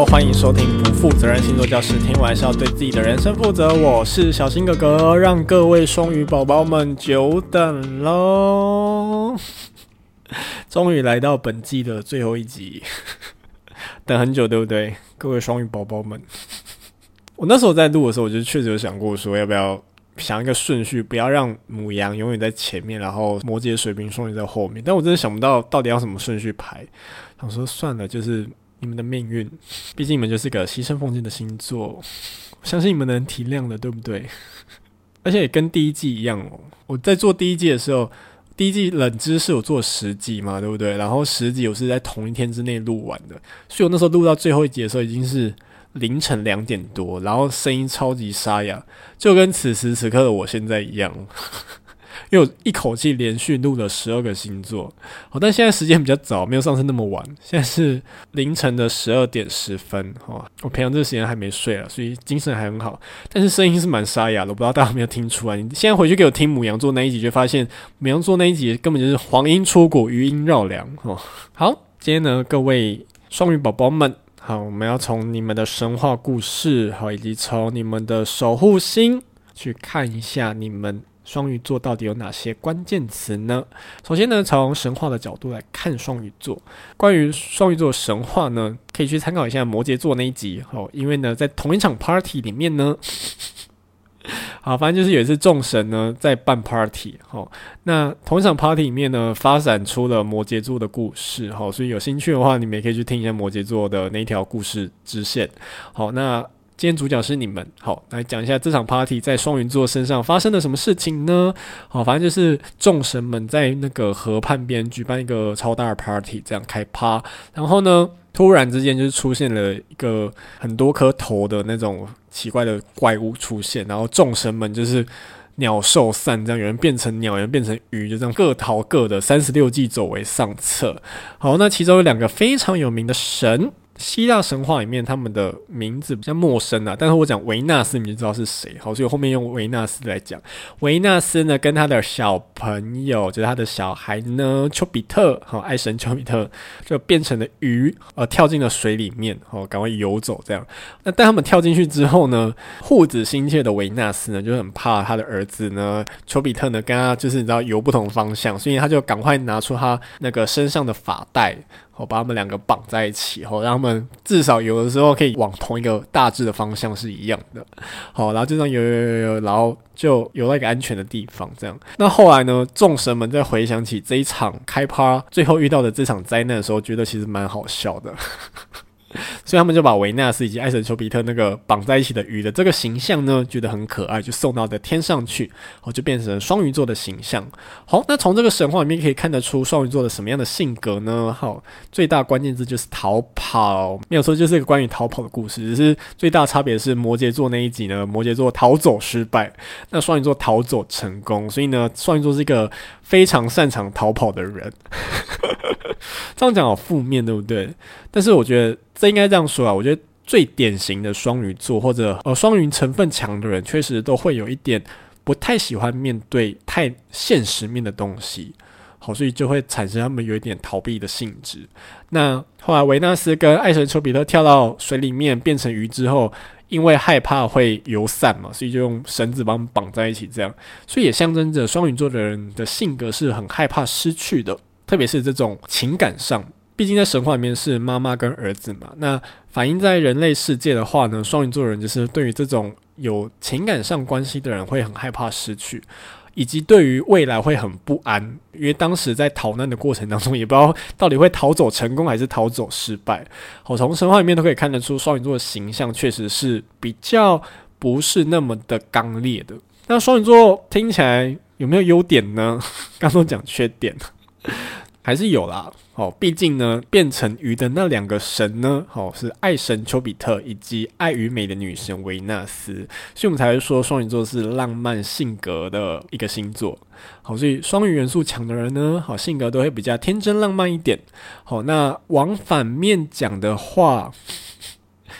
欢迎收听不负责任星座教室，听完是要对自己的人生负责。我是小新哥哥，让各位双鱼宝宝们久等喽，终于来到本季的最后一集，等很久对不对？各位双鱼宝宝们，我那时候在录的时候，我就确实有想过说，要不要想一个顺序，不要让母羊永远在前面，然后摩羯、水瓶、双鱼在后面。但我真的想不到到底要什么顺序排，想说算了，就是。你们的命运，毕竟你们就是个牺牲奉献的星座，相信你们能体谅的，对不对？而且也跟第一季一样哦。我在做第一季的时候，第一季冷知识我做十集嘛，对不对？然后十集我是在同一天之内录完的，所以我那时候录到最后一集的时候已经是凌晨两点多，然后声音超级沙哑，就跟此时此刻的我现在一样。因为我一口气连续录了十二个星座，好，但现在时间比较早，没有上次那么晚，现在是凌晨的十二点十分，哈，我平常这个时间还没睡啊，所以精神还很好，但是声音是蛮沙哑的，我不知道 大家有没有听出来。你现在回去给我听牡羊座那一集，就发现牡羊座那一集根本就是黄莺出谷，余音绕梁，哈，好，今天呢，各位双鱼宝宝们，好，我们要从你们的神话故事，好，以及从你们的守护星去看一下你们。双鱼座到底有哪些关键词呢？首先呢，从神话的角度来看双鱼座。关于双鱼座神话呢，可以去参考一下摩羯座那一集哦。因为呢，在同一场 party 里面呢，好，反正就是有一次众神呢在办 party 好。那同一场 party 里面呢，发展出了摩羯座的故事哦。所以有兴趣的话，你们也可以去听一下摩羯座的那一条故事支线。好，那。今天主角是你们，好，来讲一下这场 party 在双鱼座身上发生了什么事情呢？好，反正就是众神们在那个河畔边举办一个超大的 party，这样开趴，然后呢，突然之间就是出现了一个很多颗头的那种奇怪的怪物出现，然后众神们就是鸟兽散，这样有人变成鸟，有人变成鱼，就这样各逃各的，三十六计走为上策。好，那其中有两个非常有名的神。希腊神话里面，他们的名字比较陌生啊，但是我讲维纳斯，你就知道是谁。好，所以后面用维纳斯来讲。维纳斯呢，跟他的小朋友，就是他的小孩呢，丘比特，好，爱神丘比特，就变成了鱼，呃，跳进了水里面，好，赶快游走这样。那当他们跳进去之后呢，护子心切的维纳斯呢，就很怕他的儿子呢，丘比特呢，跟他就是你知道游不同方向，所以他就赶快拿出他那个身上的发带。我把他们两个绑在一起，后让他们至少有的时候可以往同一个大致的方向是一样的。好，然后就这样游游游游，然后就游到一个安全的地方。这样，那后来呢？众神们在回想起这一场开趴最后遇到的这场灾难的时候，觉得其实蛮好笑的。所以他们就把维纳斯以及爱神丘比特那个绑在一起的鱼的这个形象呢，觉得很可爱，就送到的天上去，哦，就变成双鱼座的形象。好，那从这个神话里面可以看得出双鱼座的什么样的性格呢？好，最大关键字就是逃跑，没有错，就是一个关于逃跑的故事。只是最大差别是摩羯座那一集呢，摩羯座逃走失败，那双鱼座逃走成功。所以呢，双鱼座是一个非常擅长逃跑的人。这样讲好负面，对不对？但是我觉得这应该这样说啊。我觉得最典型的双鱼座或者呃双鱼成分强的人，确实都会有一点不太喜欢面对太现实面的东西。好，所以就会产生他们有一点逃避的性质。那后来维纳斯跟爱神丘比特跳到水里面变成鱼之后，因为害怕会游散嘛，所以就用绳子把他们绑在一起，这样，所以也象征着双鱼座的人的性格是很害怕失去的。特别是这种情感上，毕竟在神话里面是妈妈跟儿子嘛。那反映在人类世界的话呢，双鱼座人就是对于这种有情感上关系的人会很害怕失去，以及对于未来会很不安，因为当时在逃难的过程当中，也不知道到底会逃走成功还是逃走失败。好，从神话里面都可以看得出，双鱼座的形象确实是比较不是那么的刚烈的。那双鱼座听起来有没有优点呢？刚刚讲缺点。还是有啦，哦，毕竟呢，变成鱼的那两个神呢，哦，是爱神丘比特以及爱与美的女神维纳斯，所以我们才会说双鱼座是浪漫性格的一个星座。好，所以双鱼元素强的人呢，好，性格都会比较天真浪漫一点。好，那往反面讲的话，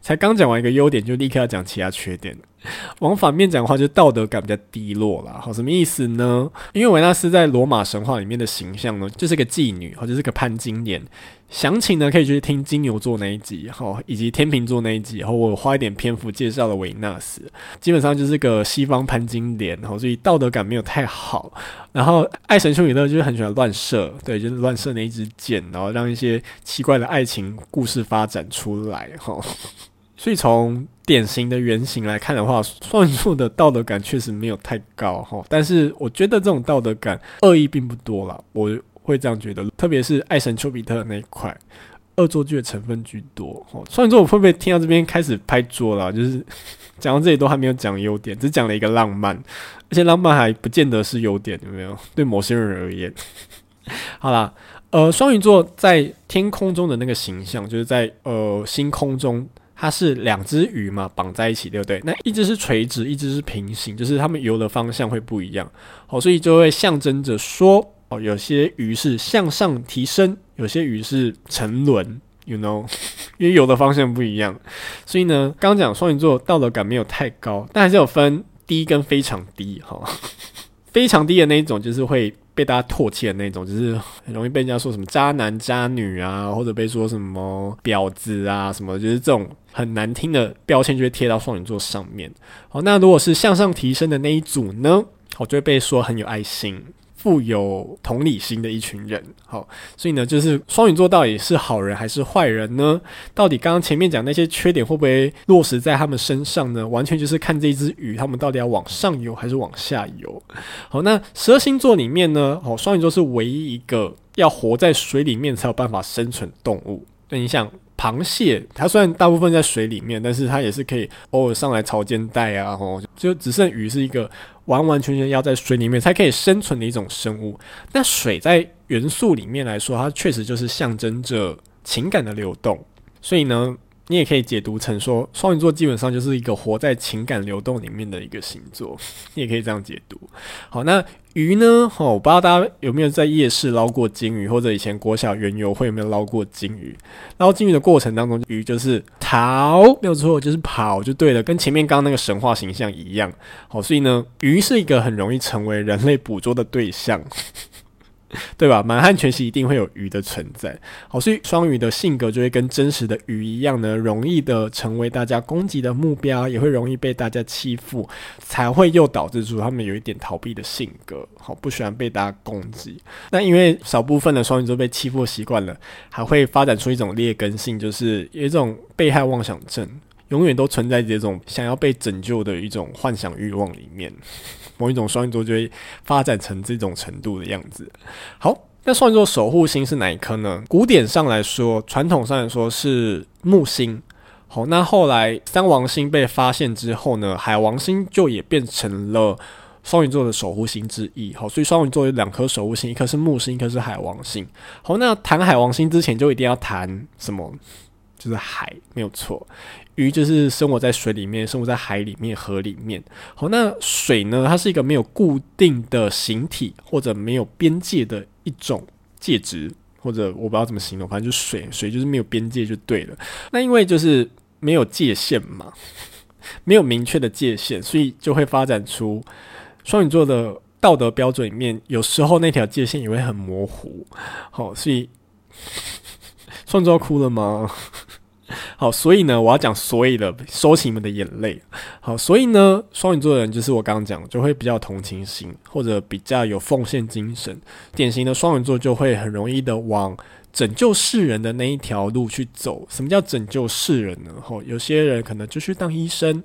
才刚讲完一个优点，就立刻要讲其他缺点。往反面讲的话，就道德感比较低落啦。好，什么意思呢？因为维纳斯在罗马神话里面的形象呢，就是个妓女，或者是个潘金莲。详情呢，可以去听金牛座那一集，哈，以及天秤座那一集，然后我花一点篇幅介绍了维纳斯，基本上就是个西方潘金莲，然后所以道德感没有太好。然后爱神丘比特就是很喜欢乱射，对，就是乱射那一支箭，然后让一些奇怪的爱情故事发展出来，哈。所以从典型的原型来看的话，双鱼座的道德感确实没有太高，哈。但是我觉得这种道德感恶意并不多啦，我。会这样觉得，特别是爱神丘比特那一块，恶作剧的成分居多。哦，双鱼座我会不会听到这边开始拍桌了？就是 讲到这里都还没有讲优点，只讲了一个浪漫，而且浪漫还不见得是优点，有没有？对某些人而言，好啦，呃，双鱼座在天空中的那个形象，就是在呃星空中，它是两只鱼嘛，绑在一起，对不对？那一只是垂直，一只是平行，就是它们游的方向会不一样。好，所以就会象征着说。哦，有些鱼是向上提升，有些鱼是沉沦，you know，因为游的方向不一样，所以呢，刚刚讲双鱼座道德感没有太高，但还是有分低跟非常低哈。非常低的那一种，就是会被大家唾弃的那种，就是 很容易被人家说什么渣男渣女啊，或者被说什么婊子啊什么，就是这种很难听的标签就会贴到双鱼座上面。好，那如果是向上提升的那一组呢，我就会被说很有爱心。富有同理心的一群人，好，所以呢，就是双鱼座到底是好人还是坏人呢？到底刚刚前面讲那些缺点会不会落实在他们身上呢？完全就是看这一只鱼，他们到底要往上游还是往下游。好，那十二星座里面呢，哦，双鱼座是唯一一个要活在水里面才有办法生存动物。那你想，螃蟹它虽然大部分在水里面，但是它也是可以偶尔上来潮间带啊，吼，就只剩鱼是一个。完完全全要在水里面才可以生存的一种生物。那水在元素里面来说，它确实就是象征着情感的流动。所以呢，你也可以解读成说，双鱼座基本上就是一个活在情感流动里面的一个星座。你也可以这样解读。好，那。鱼呢？哦，我不知道大家有没有在夜市捞过金鱼，或者以前国小园游会有没有捞过金鱼？捞金鱼的过程当中，鱼就是逃，没有错，就是跑就对了，跟前面刚刚那个神话形象一样。好，所以呢，鱼是一个很容易成为人类捕捉的对象。对吧？满汉全席一定会有鱼的存在，好，所以双鱼的性格就会跟真实的鱼一样呢，容易的成为大家攻击的目标，也会容易被大家欺负，才会又导致出他们有一点逃避的性格，好，不喜欢被大家攻击。那因为少部分的双鱼座被欺负习惯了，还会发展出一种劣根性，就是有一种被害妄想症。永远都存在这种想要被拯救的一种幻想欲望里面，某一种双鱼座就会发展成这种程度的样子。好，那双鱼座守护星是哪一颗呢？古典上来说，传统上来说是木星。好，那后来三王星被发现之后呢，海王星就也变成了双鱼座的守护星之一。好，所以双鱼座有两颗守护星，一颗是木星，一颗是海王星。好，那谈海王星之前就一定要谈什么？就是海，没有错。鱼就是生活在水里面，生活在海里面、河里面。好，那水呢？它是一个没有固定的形体或者没有边界的一种介质，或者我不知道怎么形容，反正就是水。水就是没有边界就对了。那因为就是没有界限嘛，没有明确的界限，所以就会发展出双鱼座的道德标准里面，有时候那条界限也会很模糊。好，所以 双鱼座哭了吗？好，所以呢，我要讲所以的，收起你们的眼泪。好，所以呢，双鱼座的人就是我刚刚讲，就会比较同情心，或者比较有奉献精神。典型的双鱼座就会很容易的往拯救世人的那一条路去走。什么叫拯救世人呢？吼，有些人可能就去当医生、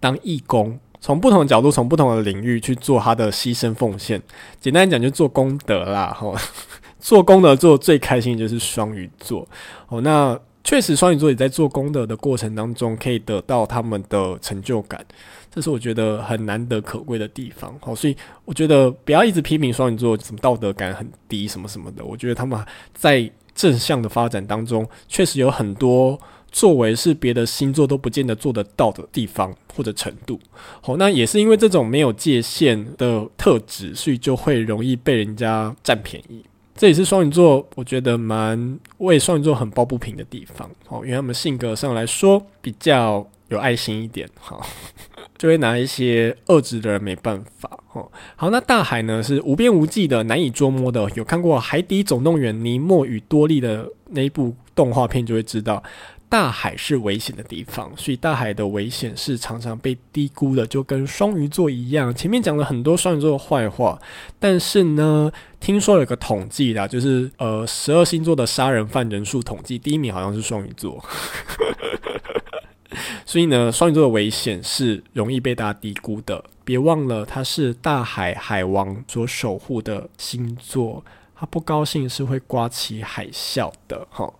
当义工，从不同的角度、从不同的领域去做他的牺牲奉献。简单讲，就做功德啦。吼，做功德做最开心就是双鱼座。哦，那。确实，双鱼座也在做功德的过程当中，可以得到他们的成就感，这是我觉得很难得可贵的地方。好，所以我觉得不要一直批评双鱼座什么道德感很低什么什么的。我觉得他们在正向的发展当中，确实有很多作为是别的星座都不见得做得到的地方或者程度。好，那也是因为这种没有界限的特质，所以就会容易被人家占便宜。这也是双鱼座，我觉得蛮为双鱼座很抱不平的地方。哦，因为他们性格上来说比较有爱心一点，好，就会拿一些恶质的人没办法。哦，好，那大海呢是无边无际的，难以捉摸的。有看过《海底总动员》尼莫与多利的那一部动画片，就会知道。大海是危险的地方，所以大海的危险是常常被低估的，就跟双鱼座一样。前面讲了很多双鱼座的坏话，但是呢，听说有个统计啦，就是呃，十二星座的杀人犯人数统计，第一名好像是双鱼座。所以呢，双鱼座的危险是容易被大家低估的。别忘了，它是大海海王所守护的星座，他不高兴是会刮起海啸的。齁，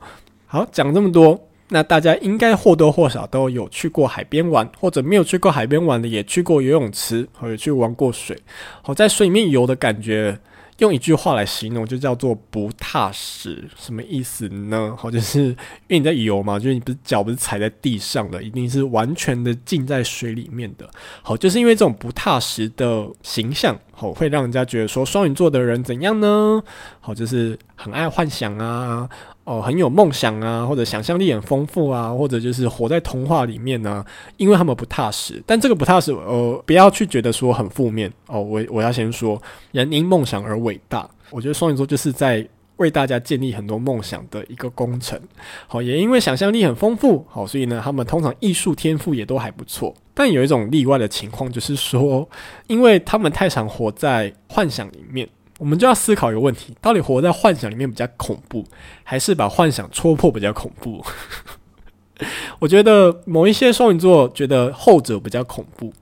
好，讲这么多。那大家应该或多或少都有去过海边玩，或者没有去过海边玩的，也去过游泳池，或者去玩过水。好，在水里面游的感觉，用一句话来形容，就叫做不踏实。什么意思呢？好，就是因为你在游嘛，就是你不是脚不是踩在地上的，一定是完全的浸在水里面的。好，就是因为这种不踏实的形象，好，会让人家觉得说双鱼座的人怎样呢？好，就是很爱幻想啊。哦，很有梦想啊，或者想象力很丰富啊，或者就是活在童话里面呢、因为他们不踏实，但这个不踏实，呃，不要去觉得说很负面哦。我我要先说，人因梦想而伟大。我觉得双鱼座就是在为大家建立很多梦想的一个工程。好，也因为想象力很丰富，好，所以呢，他们通常艺术天赋也都还不错。但有一种例外的情况，就是说，因为他们太常活在幻想里面。我们就要思考一个问题：到底活在幻想里面比较恐怖，还是把幻想戳破比较恐怖？我觉得某一些双鱼座觉得后者比较恐怖，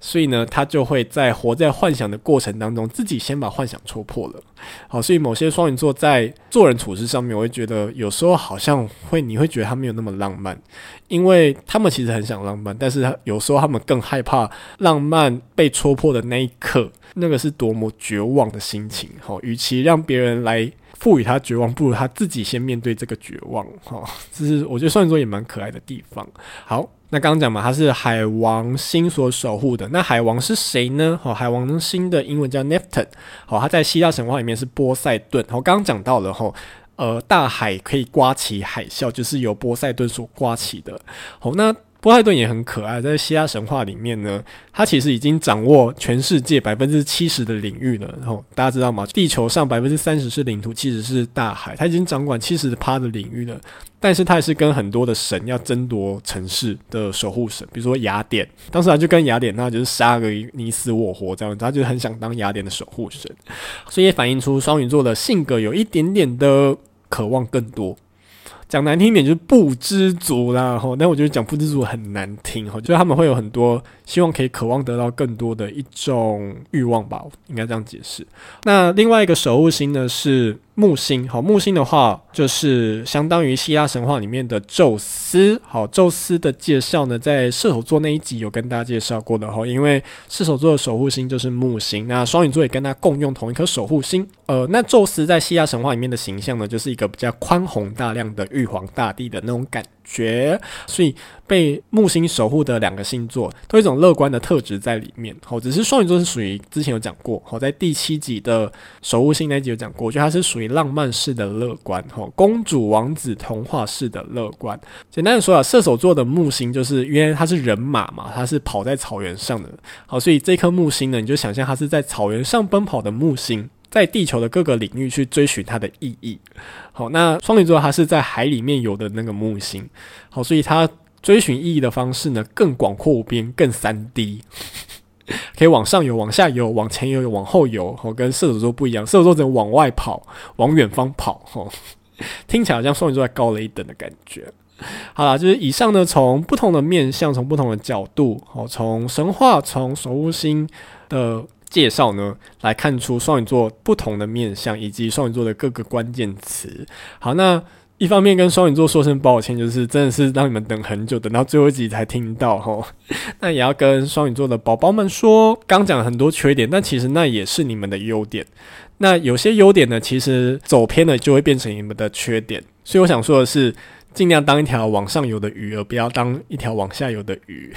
所以呢，他就会在活在幻想的过程当中，自己先把幻想戳破了。好，所以某些双鱼座在做人处事上面，我会觉得有时候好像会，你会觉得他没有那么浪漫，因为他们其实很想浪漫，但是他有时候他们更害怕浪漫被戳破的那一刻。那个是多么绝望的心情，哈！与其让别人来赋予他绝望，不如他自己先面对这个绝望，哈！这是我觉得双鱼座也蛮可爱的地方。好，那刚刚讲嘛，它是海王星所守护的。那海王是谁呢？好，海王星的英文叫 Neptune。好，他在希腊神话里面是波塞顿。好，刚刚讲到了，哈，呃，大海可以刮起海啸，就是由波塞顿所刮起的。好，那。波塞顿也很可爱，在希腊神话里面呢，他其实已经掌握全世界百分之七十的领域了。然后大家知道吗？地球上百分之三十是领土，其实是大海，他已经掌管七十趴的领域了。但是他也是跟很多的神要争夺城市的守护神，比如说雅典，当时他就跟雅典那就是杀个你死我活这样子，他就很想当雅典的守护神，所以也反映出双鱼座的性格有一点点的渴望更多。讲难听一点就是不知足啦，吼！但我觉得讲不知足很难听，吼，就是他们会有很多希望可以渴望得到更多的一种欲望吧，应该这样解释。那另外一个守护星呢是。木星，好，木星的话就是相当于希腊神话里面的宙斯。好，宙斯的介绍呢，在射手座那一集有跟大家介绍过的哈。因为射手座的守护星就是木星，那双鱼座也跟他共用同一颗守护星。呃，那宙斯在希腊神话里面的形象呢，就是一个比较宽宏大量的玉皇大帝的那种感觉，所以。被木星守护的两个星座，都有一种乐观的特质在里面。好，只是双鱼座是属于之前有讲过，好，在第七集的守护星那一集有讲过，就它是属于浪漫式的乐观，哈，公主王子童话式的乐观。简单的说啊，射手座的木星就是因为它是人马嘛，它是跑在草原上的，好，所以这颗木星呢，你就想象它是在草原上奔跑的木星。在地球的各个领域去追寻它的意义。好，那双鱼座它是在海里面游的那个木星。好，所以它。追寻意义的方式呢，更广阔无边，更三 D，可以往上游、往下游、往前游、往后游。哦，跟射手座不一样，射手座只能往外跑、往远方跑。哦，听起来好像双鱼座在高了一等的感觉。好啦，就是以上呢，从不同的面向，从不同的角度，哦，从神话、从守护星的介绍呢，来看出双鱼座不同的面向，以及双鱼座的各个关键词。好，那。一方面跟双鱼座说声抱歉，就是真的是让你们等很久，等到最后一集才听到吼。那也要跟双鱼座的宝宝们说，刚讲很多缺点，但其实那也是你们的优点。那有些优点呢，其实走偏了就会变成你们的缺点。所以我想说的是，尽量当一条往上游的鱼，而不要当一条往下游的鱼。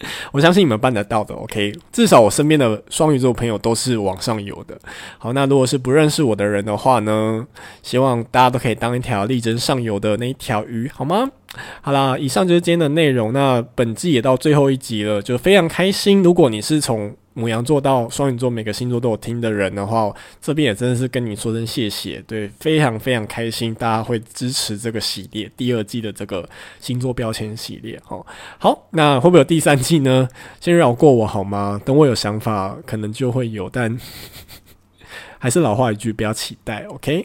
我相信你们办得到的，OK。至少我身边的双鱼座朋友都是往上游的。好，那如果是不认识我的人的话呢，希望大家都可以当一条力争上游的那一条鱼，好吗？好啦，以上就是今天的内容。那本季也到最后一集了，就非常开心。如果你是从牡羊座到双鱼座，每个星座都有听的人的话，这边也真的是跟你说声谢谢，对，非常非常开心，大家会支持这个系列第二季的这个星座标签系列，哦，好，那会不会有第三季呢？先绕过我好吗？等我有想法，可能就会有，但还是老话一句，不要期待，OK。